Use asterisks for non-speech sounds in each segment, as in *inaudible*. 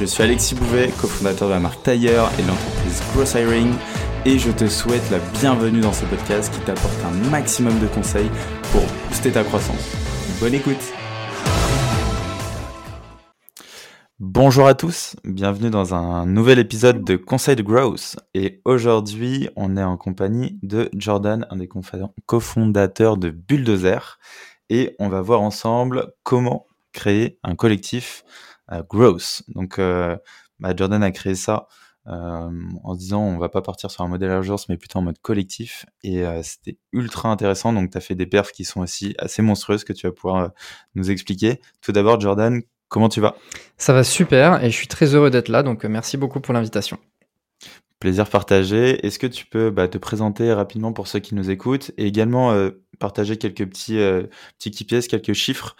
Je suis Alexis Bouvet, cofondateur de la marque Tailleur et de l'entreprise Gross Hiring et je te souhaite la bienvenue dans ce podcast qui t'apporte un maximum de conseils pour booster ta croissance. Bonne écoute Bonjour à tous, bienvenue dans un nouvel épisode de Conseil de Growth. Et aujourd'hui, on est en compagnie de Jordan, un des cofondateurs de Bulldozer. Et on va voir ensemble comment créer un collectif Growth. Donc, euh, bah, Jordan a créé ça euh, en se disant on va pas partir sur un modèle agence mais plutôt en mode collectif et euh, c'était ultra intéressant donc tu as fait des perfs qui sont aussi assez monstrueuses que tu vas pouvoir euh, nous expliquer. Tout d'abord Jordan, comment tu vas? Ça va super et je suis très heureux d'être là donc merci beaucoup pour l'invitation. Plaisir partagé. Est-ce que tu peux bah, te présenter rapidement pour ceux qui nous écoutent et également partager quelques petits, petits KPIs, quelques chiffres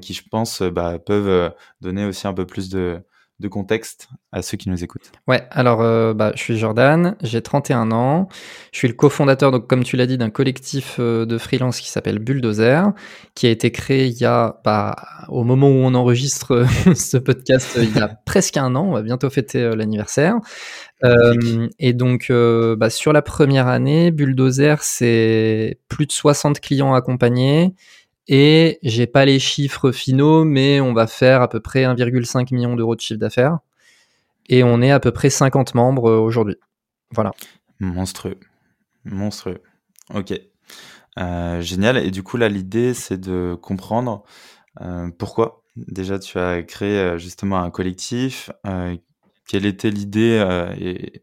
qui je pense bah, peuvent donner aussi un peu plus de, de contexte à ceux qui nous écoutent. Ouais, alors euh, bah, je suis Jordan, j'ai 31 ans, je suis le cofondateur, donc comme tu l'as dit, d'un collectif euh, de freelance qui s'appelle Bulldozer, qui a été créé il y a, bah, au moment où on enregistre *laughs* ce podcast, il y a *laughs* presque un an, on va bientôt fêter euh, l'anniversaire. et donc bah, sur la première année, Bulldozer, c'est plus de 60 clients accompagnés, et j'ai pas les chiffres finaux, mais on va faire à peu près 1,5 million d'euros de chiffre d'affaires. Et on est à peu près 50 membres euh, aujourd'hui. Voilà. Monstrueux. Monstrueux. Ok. Euh, génial. Et du coup, là, l'idée, c'est de comprendre euh, pourquoi. Déjà, tu as créé justement un collectif. quelle était l'idée,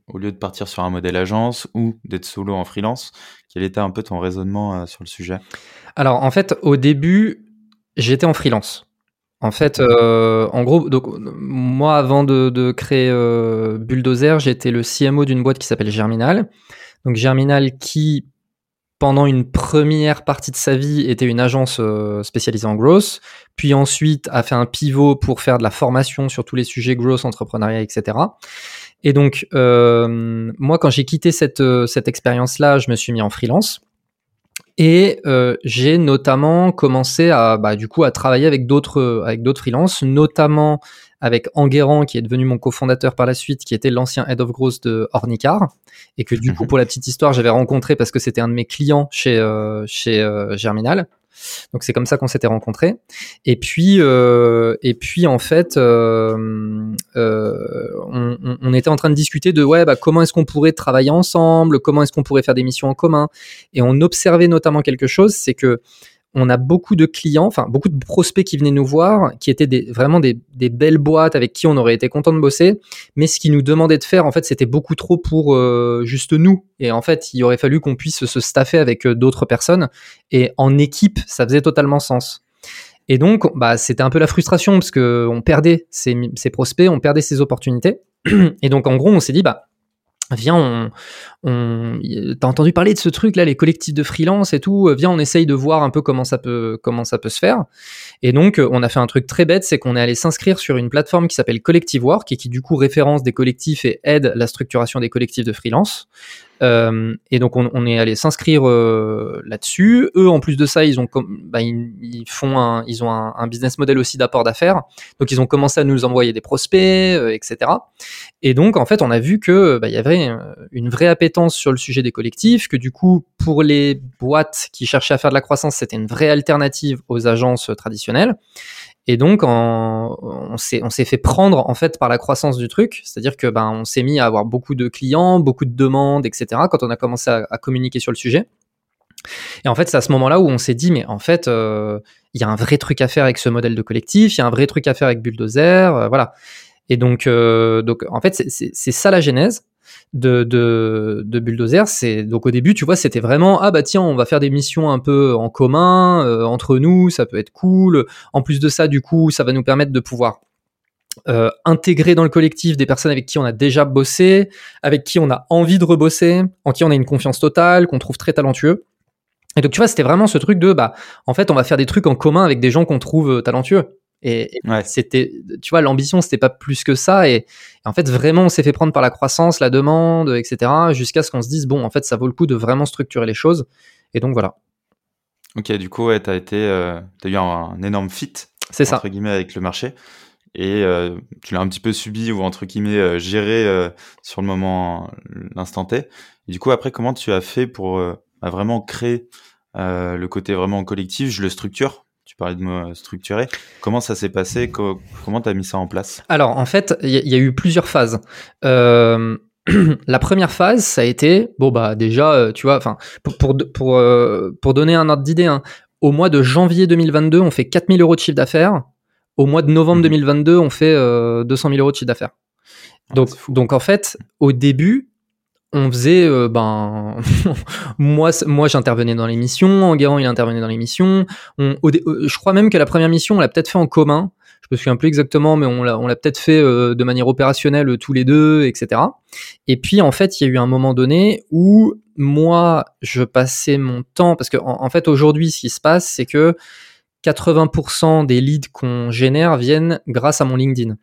au lieu de partir sur un modèle agence ou d'être solo en freelance, quel était un peu ton raisonnement sur le sujet? Alors en fait, au début, j'étais en freelance. En fait, euh, en gros, donc, moi, avant de, créer euh, Bulldozer, j'étais le CMO d'une boîte qui s'appelle Germinal. Donc Germinal qui, pendant une première partie de sa vie, était une agence euh, spécialisée en growth, puis ensuite a fait un pivot pour faire de la formation sur tous les sujets growth, entrepreneuriat, etc. Et donc, moi, quand j'ai quitté cette, cette expérience-là, je me suis mis en freelance. Et euh, j'ai notamment commencé à, bah, du coup, à travailler avec d'autres, avec d'autres freelances, notamment avec Enguerrand, qui est devenu mon cofondateur par la suite, qui était l'ancien head of growth de Ornicar, et que du coup, mhm. pour la petite histoire, j'avais rencontré parce que c'était un de mes clients chez, euh, chez euh, Germinal. Donc c'est comme ça qu'on s'était rencontrés. Et puis, euh, et puis en fait, euh, euh, on, on, était en train de discuter de ouais, bah, comment est-ce qu'on pourrait travailler ensemble, comment est-ce qu'on pourrait faire des missions en commun? Et on observait notamment quelque chose, c'est que on a beaucoup de clients, enfin beaucoup de prospects qui venaient nous voir, qui étaient vraiment des, belles boîtes avec qui on aurait été content de bosser, mais ce qu'ils nous demandaient de faire, en fait, c'était beaucoup trop pour euh, juste nous. Et en fait, il aurait fallu qu'on puisse se staffer avec euh, d'autres personnes. Et en équipe, ça faisait totalement sens. Et donc, bah, c'était un peu la frustration parce que on perdait ces prospects, on perdait ces opportunités. Et donc, en gros, on s'est dit, bah, viens, on, on t'as entendu parler de ce truc là, les collectifs de freelance et tout. Viens, on essaye de voir un peu comment ça peut, comment ça peut se faire. Et donc, on a fait un truc très bête, c'est qu'on est allé s'inscrire sur une plateforme qui s'appelle Collective Work et qui du coup référence des collectifs et aide la structuration des collectifs de freelance. Euh, et donc on, est allé s'inscrire euh, là-dessus. Eux, en plus de ça, ils ont bah, ils, font un, ils ont un, business model aussi d'apport d'affaires. Donc ils ont commencé à nous envoyer des prospects, euh, etc. Et donc en fait, on a vu que bah, il y avait une vraie appétence sur le sujet des collectifs, que du coup pour les boîtes qui cherchaient à faire de la croissance, c'était une vraie alternative aux agences traditionnelles. Et donc, on s'est fait prendre en fait par la croissance du truc, c'est-à-dire que ben on s'est mis à avoir beaucoup de clients, beaucoup de demandes, etc. Quand on a commencé à, communiquer sur le sujet. Et en fait, c'est à ce moment-là où on s'est dit, mais en fait, euh, il y a un vrai truc à faire avec ce modèle de collectif, il y a un vrai truc à faire avec Bulldozer, euh, voilà. Et donc, euh, donc, en fait, c'est ça la genèse de, de, de Bulldozer, c'est donc au début, tu vois, c'était vraiment ah bah tiens, on va faire des missions un peu en commun euh, entre nous, ça peut être cool. En plus de ça, du coup, ça va nous permettre de pouvoir euh, intégrer dans le collectif des personnes avec qui on a déjà bossé, avec qui on a envie de rebosser, en qui on a une confiance totale, qu'on trouve très talentueux. Et donc tu vois, c'était vraiment ce truc de bah en fait on va faire des trucs en commun avec des gens qu'on trouve euh, talentueux. Et, c'était, tu vois, l'ambition c'était pas plus que ça. Et, en fait vraiment on s'est fait prendre par la croissance, la demande, etc. Jusqu'à ce qu'on se dise bon en fait ça vaut le coup de vraiment structurer les choses. Et donc voilà. Ok, du coup ouais, t'as été, euh, as eu un, énorme fit. C'est ça. Entre guillemets avec le marché et euh, tu l'as un petit peu subi ou entre guillemets euh, géré euh, sur le moment, l'instant T. Et du coup, après, comment tu as fait pour bah, vraiment créer le côté vraiment collectif? Je le structure. Tu parlais de me structurer. Comment ça s'est passé? Comment tu as mis ça en place? Alors, en fait, il y, a eu plusieurs phases. *clears throat* la première phase, ça a été bon bah déjà, tu vois, enfin pour pour pour, pour donner un ordre d'idée, hein, au mois de janvier 2022, on fait 4000 euros de chiffre d'affaires. Au mois de novembre 2022, mhm. on fait 200 euh, 000 euros de chiffre d'affaires. Ah, donc, donc en fait, au début, on faisait, euh, ben, *laughs* moi, moi j'intervenais dans l'émission, Enguerrand il intervenait dans l'émission. Euh, je crois même que la première mission, on l'a peut-être fait en commun. Je me souviens plus exactement, mais on l'a, on l'a peut-être fait de manière opérationnelle tous les deux, etc. Et puis en fait, il y a eu un moment donné où moi, je passais mon temps parce que en fait aujourd'hui, ce qui se passe, c'est que 80% des leads qu'on génère viennent grâce à mon LinkedIn.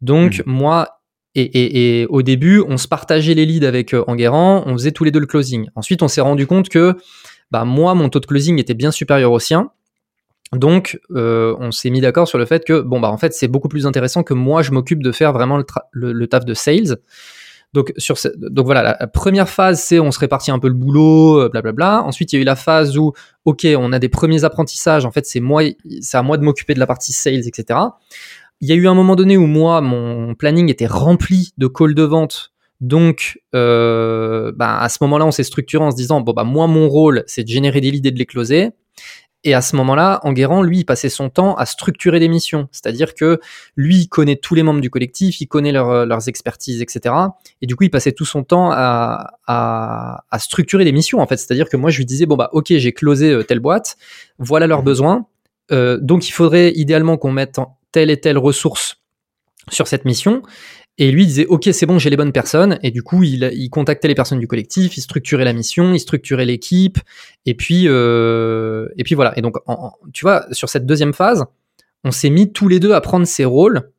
Donc mmh. moi, et, au début, on se partageait les leads avec euh, Enguerrand, on faisait tous les deux le closing. Ensuite, on s'est rendu compte que bah, moi, mon taux de closing était bien supérieur au sien. Donc, euh, on s'est mis d'accord sur le fait que, bon, bah, en fait, c'est beaucoup plus intéressant que moi, je m'occupe de faire vraiment le, taf de sales. Donc, sur donc voilà, la, première phase, c'est on se répartit un peu le boulot, blablabla. Bla, bla. Ensuite, il y a eu la phase où, ok, on a des premiers apprentissages. En fait, c'est à moi de m'occuper de la partie sales, etc. Il y a eu un moment donné où moi, mon planning était rempli de calls de vente. Donc, euh, bah, à ce moment-là, on s'est structuré en se disant, bon, bah, moi, mon rôle, c'est de générer des leads et de les closer. Et à ce moment-là, Enguerrand, lui, il passait son temps à structurer des missions. C'est-à-dire que lui, il connaît tous les membres du collectif, il connaît euh, leurs expertises, etc. Et du coup, il passait tout son temps à, à, structurer des missions, en fait. C'est-à-dire que moi, je lui disais, bon, bah, ok, j'ai closé euh, telle boîte, voilà leurs mmh. besoins. Euh, donc, il faudrait idéalement qu'on mette telle et telle ressource sur cette mission. Et lui, disait, OK, c'est bon, j'ai les bonnes personnes. Et du coup, il, contactait les personnes du collectif, il structurait la mission, il structurait l'équipe. Et puis, euh, et puis voilà. Et donc, tu vois, sur cette deuxième phase, on s'est mis tous les deux à prendre ces rôles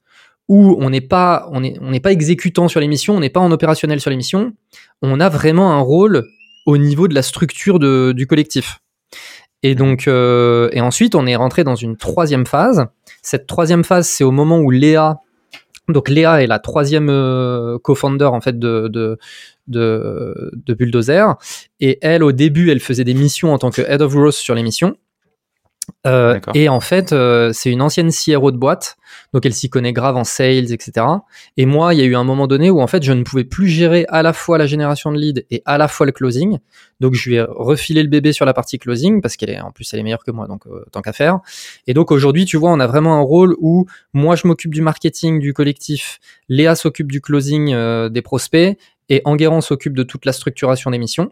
où on n'est pas, on est, on n'est pas exécutant sur l'émission, on n'est pas en opérationnel sur l'émission. On a vraiment un rôle au niveau de la structure de, du collectif. Et donc, euh, et ensuite, on est rentré dans une troisième phase. Cette troisième phase, c'est au moment où Léa donc Léa est la troisième euh, co-founder en fait de, de, de, Bulldozer. Et elle, au début, elle faisait des missions en tant que head of growth sur les missions. Euh, et en fait, euh, c'est une ancienne CRO de boîte, donc elle s'y connaît grave en sales, etc. Et moi, il y a eu un moment donné où en fait, je ne pouvais plus gérer à la fois la génération de leads et à la fois le closing. Donc, je lui ai refilé le bébé sur la partie closing parce qu'elle est en plus elle est meilleure que moi, donc euh, tant qu'à faire. Et donc aujourd'hui, tu vois, on a vraiment un rôle où moi, je m'occupe du marketing du collectif, Léa s'occupe du closing des prospects et Enguerrand s'occupe de toute la structuration des missions.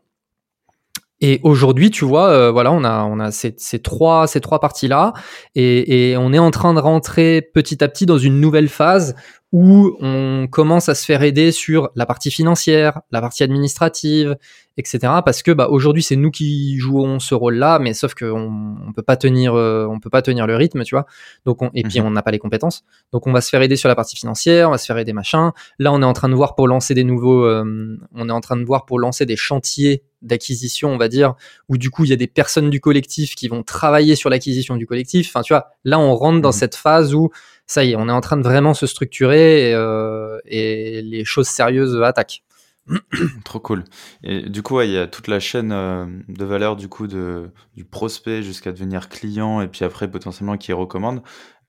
Et aujourd'hui, tu vois, euh, voilà, on a, on a ces, trois, ces trois parties-là, et, et, on est en train de rentrer petit à petit dans une nouvelle phase où on commence à se faire aider sur la partie financière, la partie administrative, etc. Parce que bah, aujourd'hui c'est nous qui jouons ce rôle-là, mais sauf qu'on on peut pas tenir, euh, on peut pas tenir le rythme, tu vois. Donc on, et puis mhm. on n'a pas les compétences. Donc on va se faire aider sur la partie financière, on va se faire aider machin. Là on est en train de voir pour lancer des nouveaux, euh, on est en train de voir pour lancer des chantiers d'acquisition, on va dire, où du coup il y a des personnes du collectif qui vont travailler sur l'acquisition du collectif. Enfin tu vois, là on rentre dans mhm. cette phase où ça y est, on est en train de vraiment se structurer et, euh, les choses sérieuses attaquent. *clears throat* Trop cool. Et du coup, il y a toute la chaîne euh, de valeur du coup du prospect jusqu'à devenir client et puis après potentiellement qui recommande.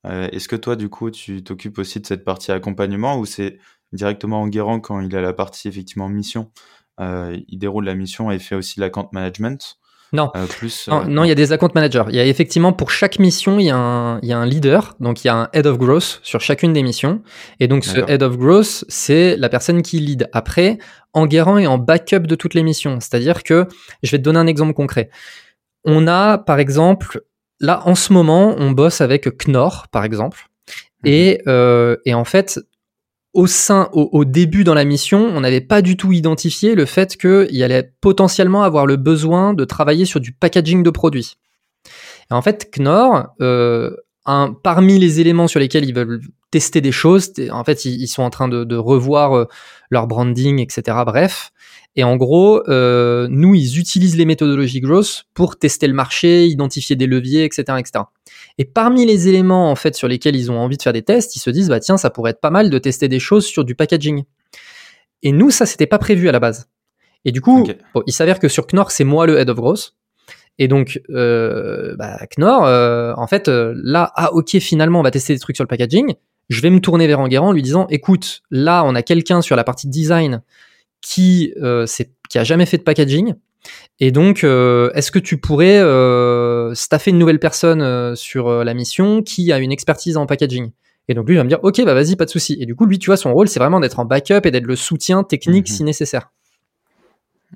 Euh, est-ce que toi, du coup, tu t'occupes aussi de cette partie accompagnement ou c'est directement en guérant quand il a la partie effectivement mission? Il déroule la mission et fait aussi l'account management? Non. Euh, plus, euh, non, il y a des account managers. Il y a effectivement pour chaque mission, il y, a un, il y a un leader, donc il y a un head of growth sur chacune des missions. Et donc ce head of growth, c'est la personne qui lead. Après, en guérant et en backup de toutes les missions. C'est-à-dire que, je vais te donner un exemple concret. On a, par exemple, là en ce moment, on bosse avec Knorr, par exemple. Et, et en fait, au sein, au, début dans la mission, on n'avait pas du tout identifié le fait qu'il allait potentiellement avoir le besoin de travailler sur du packaging de produits. Et en fait, Knorr, euh, parmi les éléments sur lesquels ils veulent tester des choses, en fait, ils, sont en train de, revoir euh, leur branding, etc. Bref. Et en gros, euh, nous, ils utilisent les méthodologies growth pour tester le marché, identifier des leviers, etc., etc. Et parmi les éléments en fait sur lesquels ils ont envie de faire des tests, ils se disent bah tiens, ça pourrait être pas mal de tester des choses sur du packaging. Et nous, ça c'était pas prévu à la base. Et du coup, il s'avère que sur Knorr, c'est moi le head of growth. Et donc, euh, bah, Knorr, euh, en fait, euh, là, ah ok, finalement, on va tester des trucs sur le packaging. Je vais me tourner vers Enguerrand en lui disant, écoute, là, on a quelqu'un sur la partie design qui, euh, qui a jamais fait de packaging. Et donc, euh, est-ce que tu pourrais euh, staffer une nouvelle personne euh, sur la mission qui a une expertise en packaging? Et donc lui il va me dire, ok, bah vas-y, pas de souci. Et du coup, lui, tu vois, son rôle, c'est vraiment d'être en backup et d'être le soutien technique mhm. si nécessaire.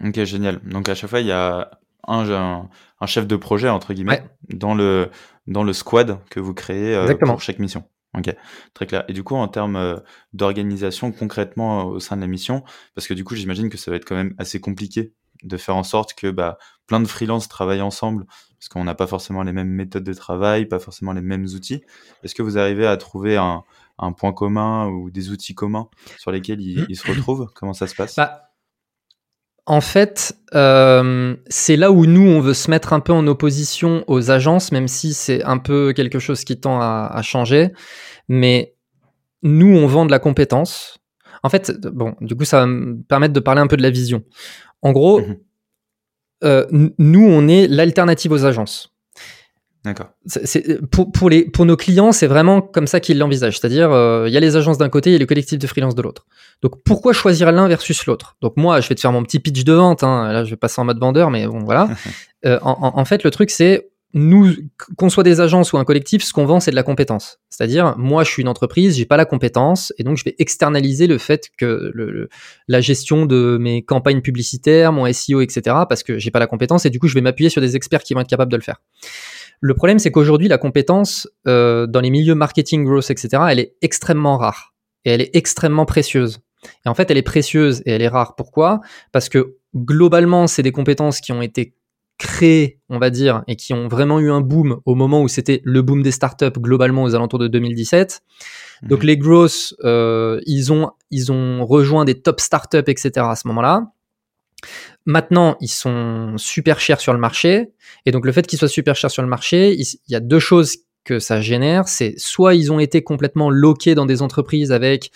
Ok, génial. Donc à chaque fois, il y a un, un, chef de projet entre guillemets dans le dans le squad que vous créez pour chaque mission. Ok, très clair. Et du coup, en termes d'organisation concrètement au sein de la mission, parce que du coup, j'imagine que ça va être quand même assez compliqué de faire en sorte que bah, plein de freelances travaillent ensemble, parce qu'on n'a pas forcément les mêmes méthodes de travail, pas forcément les mêmes outils. Est-ce que vous arrivez à trouver un, point commun ou des outils communs sur lesquels ils, se retrouvent? Comment ça se passe? Bah, En fait, euh, c'est là où nous, on veut se mettre un peu en opposition aux agences, même si c'est un peu quelque chose qui tend à, à changer. Mais nous, on vend de la compétence. En fait, bon, du coup, ça va me permettre de parler un peu de la vision. En gros, mhm. euh, nous, on est l'alternative aux agences. D'accord. Pour, pour, les, pour nos clients, c'est vraiment comme ça qu'ils l'envisagent. C'est-à-dire, euh, il y a les agences d'un côté et le collectif de freelance de l'autre. Donc, pourquoi choisir l'un versus l'autre? Donc, moi, je vais te faire mon petit pitch de vente. Hein. Là, je vais passer en mode vendeur, mais bon, voilà. *laughs* Euh, en, fait, le truc, c'est nous, qu'on soit des agences ou un collectif, ce qu'on vend, c'est de la compétence. C'est-à-dire, moi, je suis une entreprise, j'ai pas la compétence, et donc je vais externaliser le fait que le, la gestion de mes campagnes publicitaires, mon SEO, etc., parce que j'ai pas la compétence, et du coup, je vais m'appuyer sur des experts qui vont être capables de le faire. Le problème, c'est qu'aujourd'hui, la compétence euh, dans les milieux marketing, growth, etc., elle est extrêmement rare et elle est extrêmement précieuse. Et en fait, elle est précieuse et elle est rare. Pourquoi? Parce que globalement, c'est des compétences qui ont été créés, on va dire, et qui ont vraiment eu un boom au moment où c'était le boom des startups globalement aux alentours de 2017. Mhm. Donc les growth, euh, ils, ont, ils ont rejoint des top startups, etc. à ce moment-là. Maintenant, ils sont super chers sur le marché. Et donc le fait qu'ils soient super chers sur le marché, il, y a deux choses que ça génère. C'est soit ils ont été complètement loqués dans des entreprises avec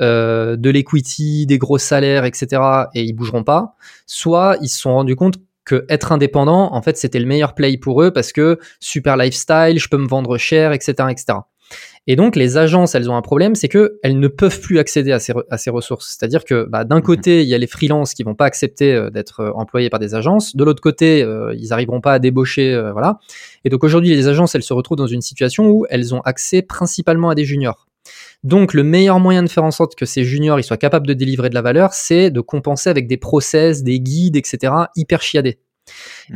euh, de l'equity, des gros salaires, etc. et ils bougeront pas. Soit ils se sont rendus compte que être indépendant, en fait, c'était le meilleur play pour eux parce que super lifestyle, je peux me vendre cher, etc., etc. Et donc, les agences, elles ont un problème, c'est que elles ne peuvent plus accéder à ces, à ces ressources. C'est-à-dire que bah, d'un mhm. côté, il y a les freelances qui vont pas accepter euh, d'être euh, employés par des agences. De l'autre côté, euh, ils arriveront pas à débaucher, voilà. Et donc aujourd'hui, les agences, elles se retrouvent dans une situation où elles ont accès principalement à des juniors. Donc, le meilleur moyen de faire en sorte que ces juniors ils soient capables de délivrer de la valeur, c'est de compenser avec des process, des guides, etc., hyper chiadés.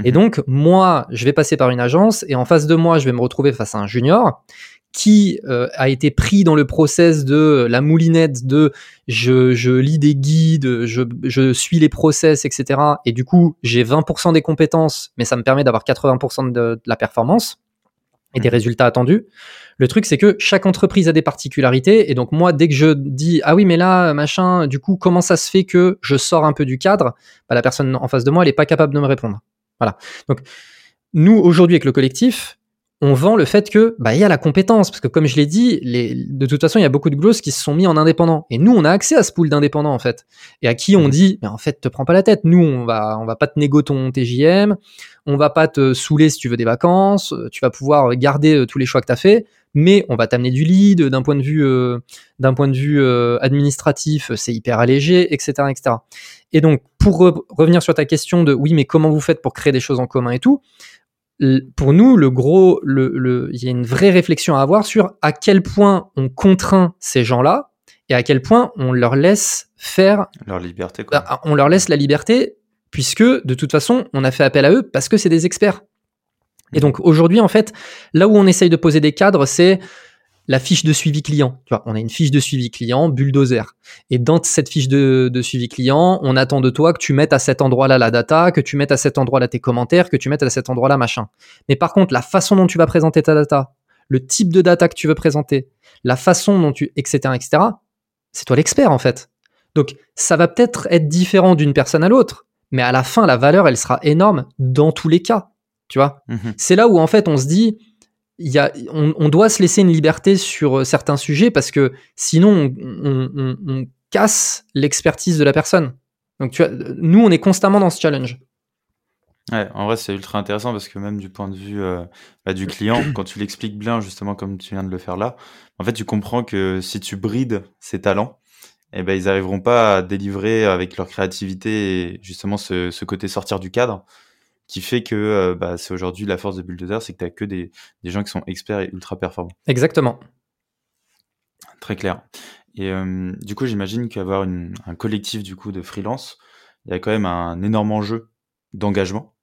Et mhm. donc, moi, je vais passer par une agence et en face de moi, je vais me retrouver face à un junior qui euh, a été pris dans le process de la moulinette de je, je lis des guides, je, je, suis les process, etc. Et du coup, j'ai 20% des compétences, mais ça me permet d'avoir 80% de, la performance et des résultats attendus. Le truc, c'est que chaque entreprise a des particularités. Et donc, moi, dès que je dis, ah oui, mais là, machin, du coup, comment ça se fait que je sors un peu du cadre? Bah, La personne en face de moi, elle n'est pas capable de me répondre. Voilà. Donc, nous, aujourd'hui, avec le collectif, on vend le fait que bah il y a la compétence parce que comme je l'ai dit les, de toute façon il y a beaucoup de grosses qui se sont mis en indépendant. Et nous on a accès à ce pool d'indépendants en fait. Et à qui on mmh. dit mais en fait te prends pas la tête. Nous on va on va pas te négo ton TJM on va pas te saouler si tu veux des vacances. Tu vas pouvoir garder euh, tous les choix que tu as fait. Mais on va t'amener du lead d'un point de vue euh, d'un point de vue euh, administratif c'est hyper allégé etc etc et donc pour revenir sur ta question de oui mais comment vous faites pour créer des choses en commun et tout pour nous, le gros, le, il y a une vraie réflexion à avoir sur à quel point on contraint ces gens-là et à quel point on leur laisse faire leur liberté. Quoi. Bah, on leur laisse la liberté puisque de toute façon, on a fait appel à eux parce que c'est des experts. Et donc aujourd'hui, en fait, là où on essaye de poser des cadres, c'est la fiche de suivi client. Tu vois, on a une fiche de suivi client, bulldozer. Et dans cette fiche de, de suivi client, on attend de toi que tu mettes à cet endroit-là la data, que tu mettes à cet endroit-là tes commentaires, que tu mettes à cet endroit-là machin. Mais par contre, la façon dont tu vas présenter ta data, le type de data que tu veux présenter, la façon dont tu, etc., etc., c'est toi l'expert en fait. Donc, ça va peut-être être différent d'une personne à l'autre, mais à la fin, la valeur, elle sera énorme dans tous les cas. Tu vois? Mhm. C'est là où en fait on se dit, y a, on, doit se laisser une liberté sur euh, certains sujets parce que sinon on, casse l'expertise de la personne. Donc tu nous on est constamment dans ce challenge. Ouais, en vrai, c'est ultra intéressant parce que même du point de vue euh, bah, du client, quand tu l'expliques bien, justement, comme tu viens de le faire là, en fait, tu comprends que si tu brides ses talents, eh ben, ils n'arriveront pas à délivrer avec leur créativité et justement ce côté sortir du cadre qui fait que euh, bah, c'est aujourd'hui la force de Bulldozer, c'est que tu n'as que des, des gens qui sont experts et ultra performants. Exactement. Très clair. Et euh, du coup, j'imagine qu'avoir une- un collectif du coup de freelance, il y a quand même un énorme enjeu d'engagement.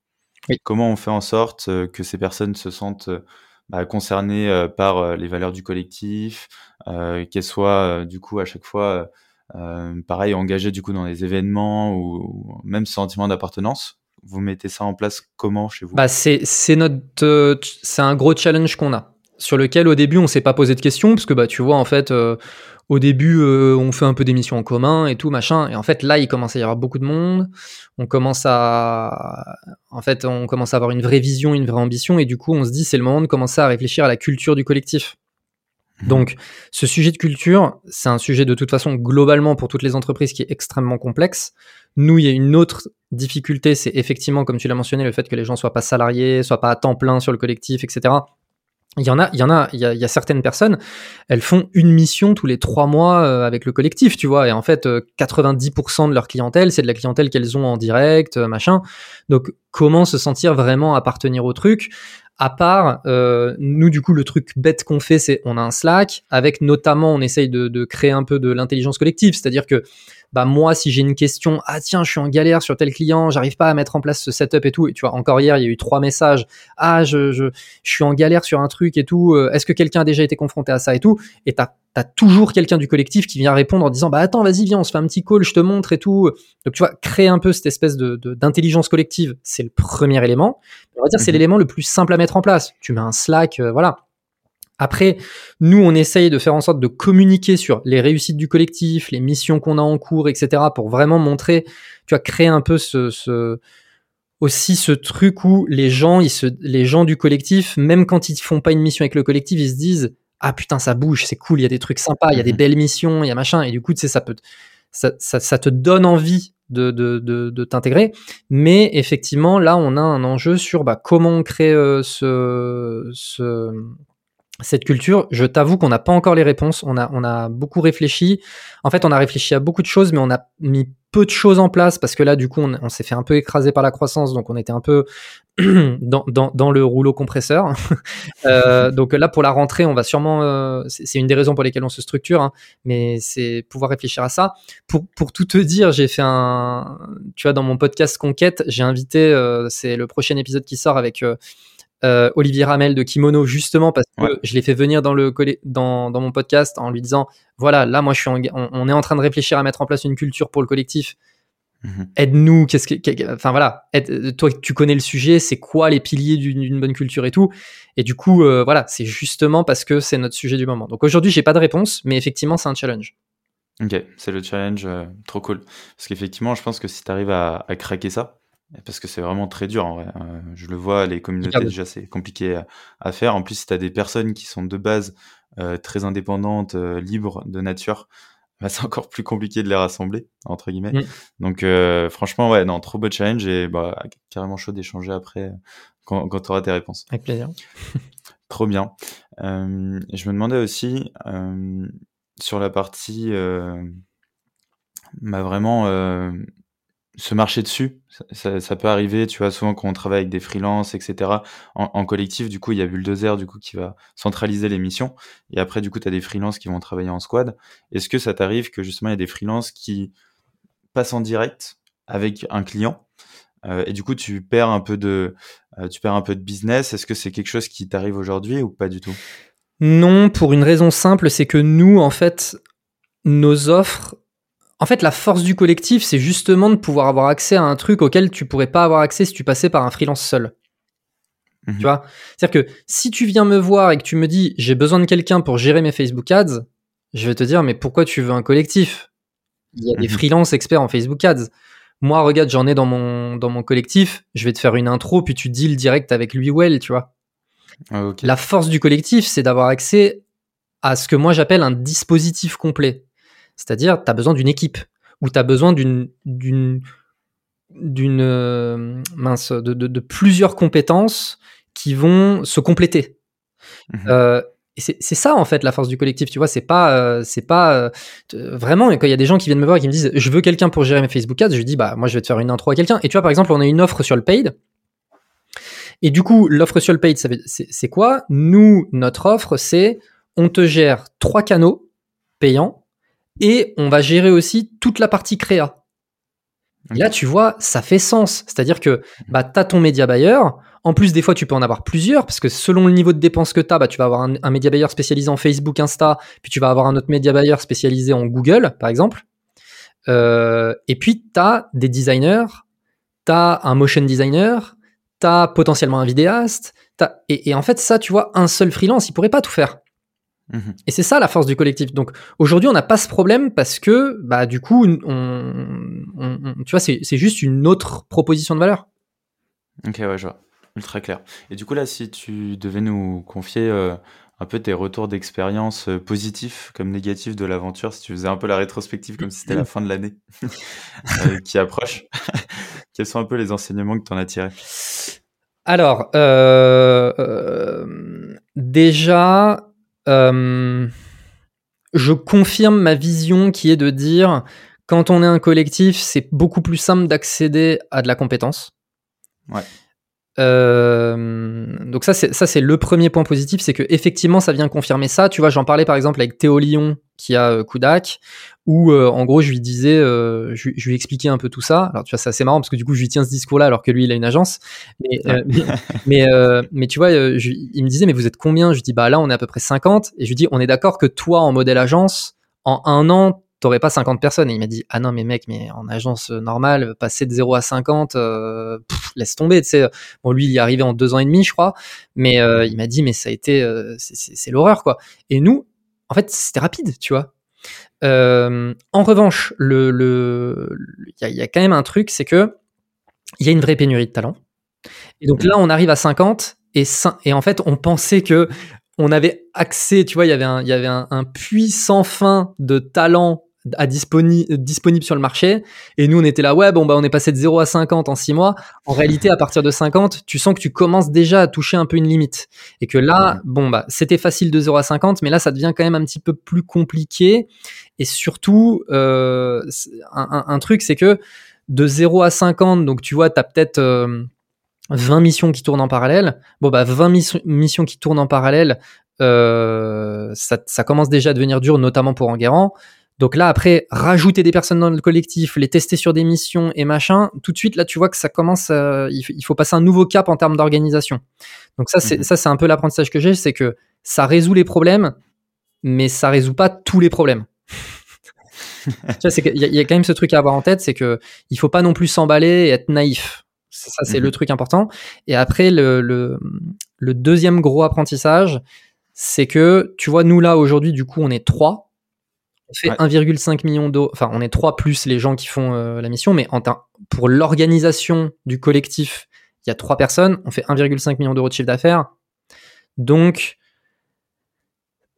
Oui. Comment on fait en sorte euh, que ces personnes se sentent bah, concernées par les valeurs du collectif, euh, qu'elles soient du coup à chaque fois euh, pareil engagées du coup dans des événements ou, ou même sentiment d'appartenance? Vous mettez ça en place comment chez vous? Bah c'est notre euh, c'est un gros challenge qu'on a sur lequel au début on s'est pas posé de questions parce que bah tu vois en fait euh, au début euh, on fait un peu d'émissions en commun et tout machin et en fait là il commence à y avoir beaucoup de monde on commence à en fait on commence à avoir une vraie vision une vraie ambition et du coup on se dit c'est le moment de commencer à réfléchir à la culture du collectif donc, ce sujet de culture, c'est un sujet de toute façon globalement pour toutes les entreprises qui est extrêmement complexe. Nous, il y a une autre difficulté, c'est effectivement, comme tu l'as mentionné, le fait que les gens soient pas salariés, soient pas à temps plein sur le collectif, etc. Il y en a, il y en a, il y a, il y a certaines personnes, elles font une mission tous les trois mois euh, avec le collectif, tu vois, et en fait, euh, 90% de leur clientèle, c'est de la clientèle qu'elles ont en direct, euh, machin. Donc, comment se sentir vraiment appartenir au truc? À part, euh, nous, du coup, le truc bête qu'on fait, c'est on a un Slack, avec notamment, on essaye de, de créer un peu de l'intelligence collective, c'est-à-dire que bah moi si j'ai une question ah tiens je suis en galère sur tel client j'arrive pas à mettre en place ce setup et tout et tu vois encore hier il y a eu trois messages ah je, je, suis en galère sur un truc et tout. Euh, est-ce que quelqu'un a déjà été confronté à ça et tout? Et t'as as toujours quelqu'un du collectif qui vient répondre en disant bah attends vas-y viens on se fait un petit call je te montre et tout donc tu vois créer un peu cette espèce de de- d'intelligence collective c'est le premier élément on va dire c'est Mhm. l'élément le plus simple à mettre en place tu mets un Slack euh, voilà après, nous, on essaye de faire en sorte de communiquer sur les réussites du collectif, les missions qu'on a en cours, etc., pour vraiment montrer, tu vois, créer un peu ce, ce aussi ce truc où les gens, ils se, les gens du collectif, même quand ils font pas une mission avec le collectif, ils se disent ah putain ça bouge, c'est cool, il y a des trucs sympas, il y a des Mhm. belles missions, il y a machin, et du coup, tu sais, ça peut, ça, ça, ça te donne envie de, de, de, de t'intégrer. Mais effectivement, là, on a un enjeu sur bah, comment on crée euh, ce, ce, cette culture. Je t'avoue qu'on n'a pas encore les réponses. On a, on a beaucoup réfléchi. En fait, on a réfléchi à beaucoup de choses, mais on a mis peu de choses en place parce que là, du coup, on, s'est fait un peu écraser par la croissance, donc on était un peu *clears throat* dans, le rouleau compresseur. *laughs* Euh, donc là, pour la rentrée, on va sûrement. euh, c'est c'est une des raisons pour lesquelles on se structure, hein, mais c'est pouvoir réfléchir à ça. Pour, pour tout te dire, j'ai fait un. Tu vois, dans mon podcast Conquête, j'ai invité. euh, c'est le prochain épisode qui sort avec. Euh, euh, Olivier Ramel de Kimono justement parce que Ouais. je l'ai fait venir dans le dans, dans mon podcast en lui disant voilà là moi je suis en- on, on est en train de réfléchir à mettre en place une culture pour le collectif Mhm. aide-nous qu'est-ce que enfin voilà aide- toi tu connais le sujet c'est quoi les piliers d'une d'une bonne culture et tout et du coup euh, voilà c'est justement parce que c'est notre sujet du moment donc aujourd'hui j'ai pas de réponse mais effectivement c'est un challenge Ok, c'est le challenge, euh, trop cool. Parce qu'effectivement, je pense que si tu arrives à, à craquer ça, parce que c'est vraiment très dur en vrai, euh, je le vois, les communautés déjà c'est compliqué à, à faire. En plus, si tu as des personnes qui sont de base euh, très indépendantes, euh, libres de nature, *laughs* bah, c'est encore plus compliqué de les rassembler, entre guillemets. Mm. Donc euh, franchement, ouais, non, trop beau challenge et bah, carrément chaud d'échanger après quand, quand tu auras tes réponses. avec plaisir *laughs* Trop bien. Je me demandais aussi sur la partie bah vraiment se marcher dessus. Ça, peut arriver, tu vois, souvent quand on travaille avec des freelances, etc. En, en collectif, du coup, il y a Bulldozer du coup qui va centraliser les missions. Et après, du coup, tu as des freelances qui vont travailler en squad. Est-ce que ça t'arrive que justement il y a des freelances qui passent en direct avec un client euh, et du coup tu perds un peu de euh, tu perds un peu de business? Est-ce que c'est quelque chose qui t'arrive aujourd'hui ou pas du tout? Non, pour une raison simple, c'est que nous, en fait, nos offres. En fait, la force du collectif, c'est justement de pouvoir avoir accès à un truc auquel tu pourrais pas avoir accès si tu passais par un freelance seul. Mhm. Tu vois? C'est-à-dire que si tu viens me voir et que tu me dis j'ai besoin de quelqu'un pour gérer mes Facebook Ads, je vais te dire mais pourquoi tu veux un collectif? Il y a des Mhm. freelances experts en Facebook Ads. Moi, regarde, j'en ai dans mon, dans mon collectif, je vais te faire une intro, puis tu deals direct avec lui ou elle, tu vois. Ah. La force du collectif, c'est d'avoir accès à ce que moi j'appelle un dispositif complet. C'est-à-dire, tu as besoin d'une équipe ou tu as besoin d'une euh, mince de, de- de plusieurs compétences qui vont se compléter. Mhm. Euh, c'est ça en fait la force du collectif, tu vois. C'est pas euh, c'est pas euh, vraiment quand il y a des gens qui viennent me voir et qui me disent je veux quelqu'un pour gérer mes Facebook Ads, je dis bah moi je vais te faire une intro à quelqu'un. Et tu vois par exemple on a une offre sur le paid. Et du coup l'offre sur le paid c'est quoi? Nous notre offre c'est on te gère trois canaux payants et on va gérer aussi toute la partie créa. Là, tu vois, ça fait sens. C'est-à-dire que bah, tu as ton média buyer. En plus, des fois, tu peux en avoir plusieurs parce que selon le niveau de dépense que tu as, bah, tu vas avoir un, un média buyer spécialisé en Facebook, Insta, puis tu vas avoir un autre média buyer spécialisé en Google, par exemple. Euh, et puis, tu as des designers, tu as un motion designer, tu as potentiellement un vidéaste. t'as- Et, et en fait, ça, tu vois, un seul freelance, il pourrait pas tout faire. Mhm. Et c'est ça la force du collectif. Donc aujourd'hui, on n'a pas ce problème parce que, bah, du coup, on, on- on- tu vois, c'est c'est juste une autre proposition de valeur. Ok, ouais, je vois. Ultra clair. Et du coup, là, si tu devais nous confier euh, un peu tes retours d'expérience euh, positifs comme négatifs de l'aventure, si tu faisais un peu la rétrospective comme si c'était la *clears throat* fin de l'année *laughs* euh, qui approche, *laughs* quels sont un peu les enseignements que tu en as tirés? Alors, déjà, euh, je confirme ma vision qui est de dire, quand on est un collectif, c'est beaucoup plus simple d'accéder à de la compétence. Ouais. Euh, donc ça c'est ça c'est le premier point positif, c'est que effectivement ça vient confirmer ça. Tu vois, j'en parlais par exemple avec Théo Lyon qui a euh, Kudak, où euh, en gros je lui disais, euh, je, je lui expliquais un peu tout ça. Alors tu vois c'est assez marrant parce que du coup je lui tiens ce discours-là alors que lui il a une agence. Mais euh, mais *laughs* mais, euh, mais tu vois, euh, je- il me disait mais vous êtes combien? Je lui dis bah là on est à peu près 50 et je lui dis on est d'accord que toi en modèle agence en un an t'aurais pas 50 personnes. Et il m'a dit ah non mais mec mais en agence euh, normale passer de 0 à 50 euh, pff, laisse tomber tu sais. Bon lui il y est arrivé en deux ans et demi je crois. Mais euh, il m'a dit mais ça a été euh, c'est l'horreur quoi. Et nous en fait c'était rapide tu vois Euh, en revanche le le il y a, il y a quand même un truc c'est que il y a une vraie pénurie de talent et donc là on arrive à 50 et, et en fait on pensait que on avait accès, tu vois, il y avait un, il y avait un, un puits sans fin de talent à disponi- disponible sur le marché. Et nous, on était là, ouais, bon, bah, on est passé de 0 à 50 en 6 mois. En *laughs* réalité, à partir de 50, tu sens que tu commences déjà à toucher un peu une limite. Et que là, bon, bah, c'était facile de 0 à 50, mais là, ça devient quand même un petit peu plus compliqué. Et surtout, euh, un, un- un truc, c'est que de 0 à 50, donc tu vois, tu as peut-être euh, 20 missions qui tournent en parallèle. Bon, bah, 20 miss- missions qui tournent en parallèle, euh, ça, ça commence déjà à devenir dur, notamment pour Enguerrand. Donc là, après, rajouter des personnes dans le collectif, les tester sur des missions et machin, tout de suite, là, tu vois que ça commence, à- il, faut passer un nouveau cap en termes d'organisation. Donc ça, c'est Mhm. ça, c'est un peu l'apprentissage que j'ai, c'est que ça résout les problèmes, mais ça résout pas tous les problèmes. *laughs* tu vois, c'est qu'il y, a- il y a quand même ce truc à avoir en tête, c'est que il faut pas non plus s'emballer et être naïf. Ça, c'est Mhm. le truc important. Et après, le, le, le deuxième gros apprentissage, c'est que, tu vois, nous là, aujourd'hui, du coup, on est trois. On fait Ouais. 1,5 million d'euros. Enfin, on est trois plus les gens qui font euh, la mission, mais en pour l'organisation du collectif, il y a trois personnes. On fait 1,5 million d'euros de chiffre d'affaires. Donc,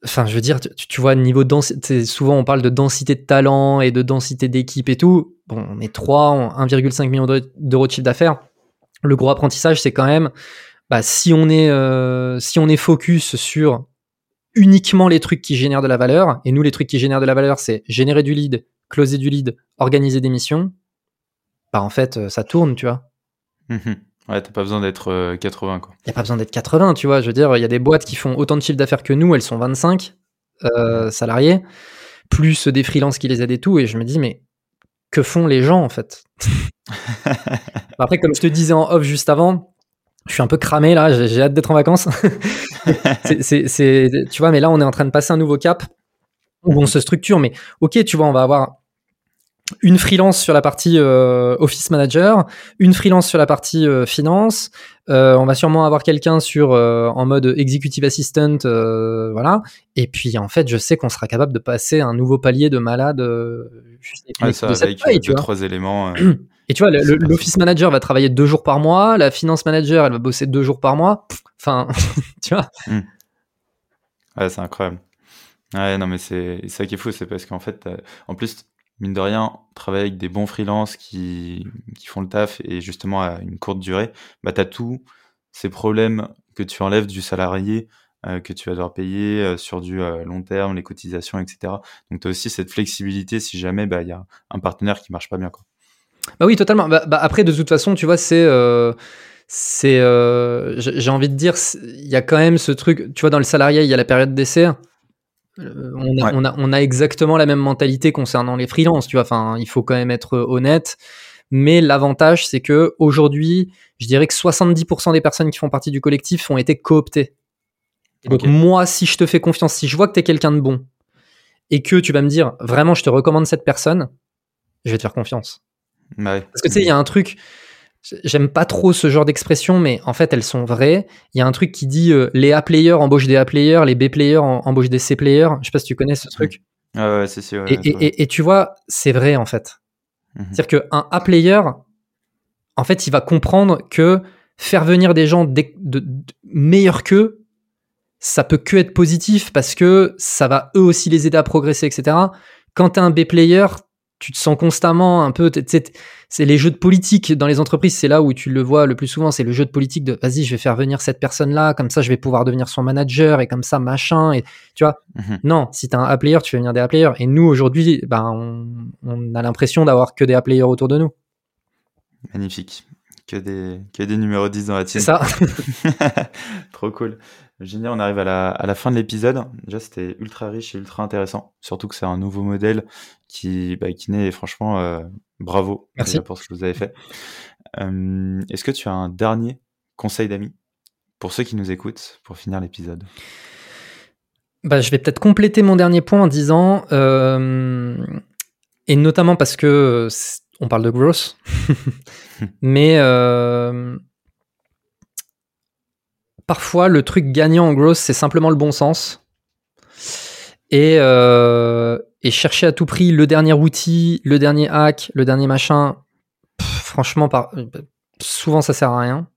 enfin, je veux dire, tu, tu vois, niveau densité, souvent on parle de densité de talent et de densité d'équipe et tout. Bon, on est trois, on- 1,5 million d'euros d'euros de chiffre d'affaires. Le gros apprentissage, c'est quand même, bah, si on est, euh, si on est focus sur uniquement les trucs qui génèrent de la valeur, et nous, les trucs qui génèrent de la valeur, c'est générer du lead, closer du lead, organiser des missions, bah, en fait, euh, ça tourne, tu vois. Mhm. Ouais, t'as pas besoin d'être euh, 80, quoi. Il n'y a pas besoin d'être 80, tu vois. Je veux dire, il y a des boîtes qui font autant de chiffre d'affaires que nous, elles sont 25 euh, salariés, plus des freelances qui les aident et tout. Et je me dis, mais que font les gens, en fait? *laughs* Après, comme je te disais en off juste avant, je suis un peu cramé là, j'ai hâte d'être en vacances. *laughs* c'est, tu vois, mais là, on est en train de passer un nouveau cap où on se structure. Mais ok, tu vois, on va avoir une freelance sur la partie euh, office manager, une freelance sur la partie euh, finance. Euh, on va sûrement avoir quelqu'un sur en mode executive assistant, voilà. Et puis en fait, je sais qu'on sera capable de passer un nouveau palier de malade. Ouais, ça, avec deux, trois éléments. *clears throat* Et tu vois, l'office manager va travailler deux jours par mois, la finance manager, elle va bosser deux jours par mois. Enfin, *laughs* tu vois. Hmm. Ouais, c'est incroyable. Ouais, non, mais c'est ça qui est fou, c'est parce qu'en fait, en plus, mine de rien, travailler avec des bons freelances qui, qui font le taf et justement à une courte durée, bah, tu as tous ces problèmes que tu enlèves du salarié euh, que tu vas devoir payer euh, sur du euh, long terme, les cotisations, etc. Donc tu as aussi cette flexibilité si jamais bah, il y a un partenaire qui marche pas bien. Quoi. Bah oui, totalement. Bah, bah, après, de toute façon, tu vois, c'est c'est j'ai envie de dire il y a quand même ce truc tu vois dans le salariat il y a la période d'essai euh, on, a, exactement la même mentalité concernant les freelances, tu vois. Enfin, il faut quand même être honnête. Mais l'avantage, c'est que aujourd'hui, je dirais que 70% des personnes qui font partie du collectif ont été cooptées. Donc moi, si je te fais confiance, si je vois que tu es quelqu'un de bon et que tu vas me dire vraiment, je te recommande cette personne, je vais te faire confiance. Parce que tu sais, il y a un truc, J'aime pas trop ce genre d'expression, mais en fait, elles sont vraies. Il y a un truc qui dit euh, les A-players embauchent des A-players, les B-players embauchent des C-players. Je sais pas si tu connais ce truc. Ah ouais, c'est sûr. et, tu vois, c'est vrai en fait. Mhm. C'est-à-dire qu'un A-player, en fait, il va comprendre que faire venir des gens de, meilleurs qu'eux, ça peut que être positif parce que ça va eux aussi les aider à progresser, etc. Quand tu es un B-player, tu te sens constamment un peu. C'est les jeux de politique dans les entreprises, c'est là où tu le vois le plus souvent. C'est le jeu de politique de vas-y, je vais faire venir cette personne-là, comme ça je vais pouvoir devenir son manager et comme ça machin. Et tu vois, mhm. non, si t'as un A-player, tu fais venir des A-players. Et nous aujourd'hui, ben, on, a l'impression d'avoir que des A-players autour de nous. Magnifique. Que des, que des numéros 10 dans la team. C'est ça. *laughs* Trop cool. Génial, on arrive à la, à la fin de l'épisode. Déjà, c'était ultra riche et ultra intéressant. Surtout que c'est un nouveau modèle qui, bah, qui naît. franchement, euh, bravo Merci. pour ce que vous avez fait. Euh, est-ce que tu as un dernier conseil d'amis pour ceux qui nous écoutent pour finir l'épisode? Bah, Je vais peut-être compléter mon dernier point en disant, euh, et notamment parce que on parle de growth, *laughs* mais parfois, le truc gagnant en growth, c'est simplement le bon sens. Et, euh, chercher à tout prix le dernier outil, le dernier hack, le dernier machin, franchement, souvent ça sert à rien.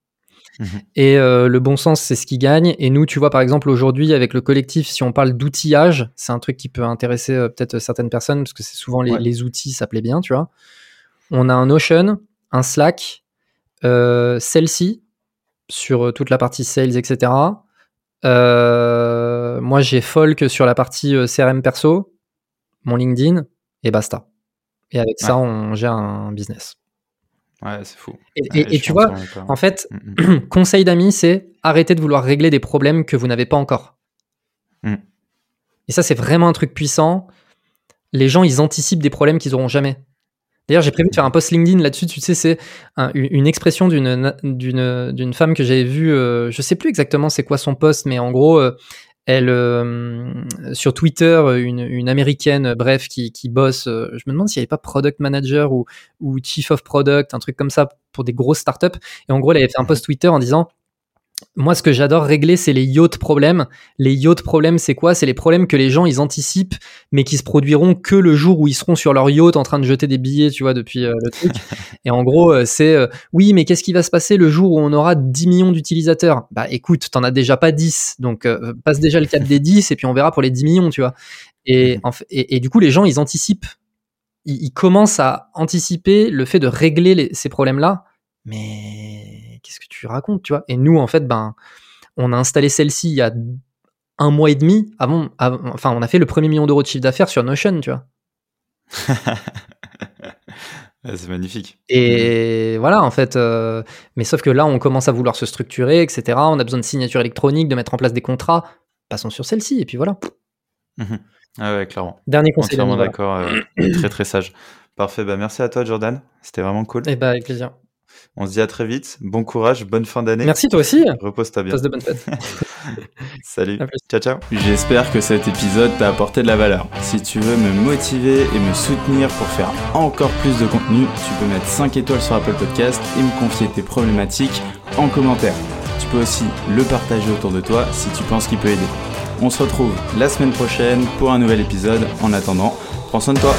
Mhm. Et euh, le bon sens, c'est ce qui gagne. Et nous, tu vois, par exemple, aujourd'hui, avec le collectif, si on parle d'outillage, c'est un truc qui peut intéresser euh, peut-être certaines personnes, parce que c'est souvent les, outils, ça plaît bien, tu vois. On a un Notion, un Slack, celle-ci, sur euh, toute la partie sales, etc. Euh, moi, j'ai Folk sur la partie euh, CRM perso, mon LinkedIn, et basta. Et avec ça, on gère un business. Ouais, c'est fou. Et, tu vois, en fait, *clears throat* conseil d'amis, c'est arrêter de vouloir régler des problèmes que vous n'avez pas encore. Mm. Et ça, c'est vraiment un truc puissant. Les gens, ils anticipent des problèmes qu'ils n'auront jamais. D'ailleurs, j'ai prévu de faire un post LinkedIn là-dessus. Tu sais, c'est une expression d'une d'une femme que j'avais vue. Euh, je sais plus exactement c'est quoi son post, mais en gros, euh, elle euh, sur Twitter, une, américaine, bref, qui, qui bosse. je me demande s'il n'y avait pas product manager ou, ou chief of product, un truc comme ça pour des grosses startups. Et en gros, elle avait fait un post Twitter en disant moi, ce que j'adore régler, c'est les yachts problèmes. Les yachts problèmes, c'est quoi? C'est les problèmes que les gens ils anticipent, mais qui se produiront que le jour où ils seront sur leur yacht en train de jeter des billets, tu vois, depuis euh, le truc. *laughs* Et en gros, euh, c'est euh, oui, mais qu'est-ce qui va se passer le jour où on aura 10 millions d'utilisateurs Bah, écoute, t'en as déjà pas 10, donc passe déjà le cap des 10 et puis on verra pour les 10 millions, tu vois. Et, mmh. et, du coup, les gens ils anticipent, ils, commencent à anticiper le fait de régler ces problèmes-là, mais qu'est-ce que tu racontes, tu vois Et nous, en fait, ben, on a installé celle-ci il y a un mois et demi avant, enfin, on a fait le premier million d'euros de chiffre d'affaires sur Notion, tu vois. *laughs* c'est magnifique. Et voilà, en fait. Euh, mais sauf que là, on commence à vouloir se structurer, etc. On a besoin de signature électronique, de mettre en place des contrats. Passons sur celle-ci, et puis voilà. Mhm. Ah ouais, clairement. Dernier conseil. Entièrement d'accord. Euh, très, très sage. Parfait. Bah, merci à toi, Jordan. C'était vraiment cool. Et eh bah, avec plaisir. On se dit à très vite. Bon courage, bonne fin d'année. Merci toi aussi. Repose-toi bien. Passe de bonnes fêtes. *laughs* Salut. Ciao, ciao. J'espère que cet épisode t'a apporté de la valeur. Si tu veux me motiver et me soutenir pour faire encore plus de contenu, tu peux mettre 5 étoiles sur Apple Podcast et me confier tes problématiques en commentaire. Tu peux aussi le partager autour de toi si tu penses qu'il peut aider. On se retrouve la semaine prochaine pour un nouvel épisode. En attendant, prends soin de toi.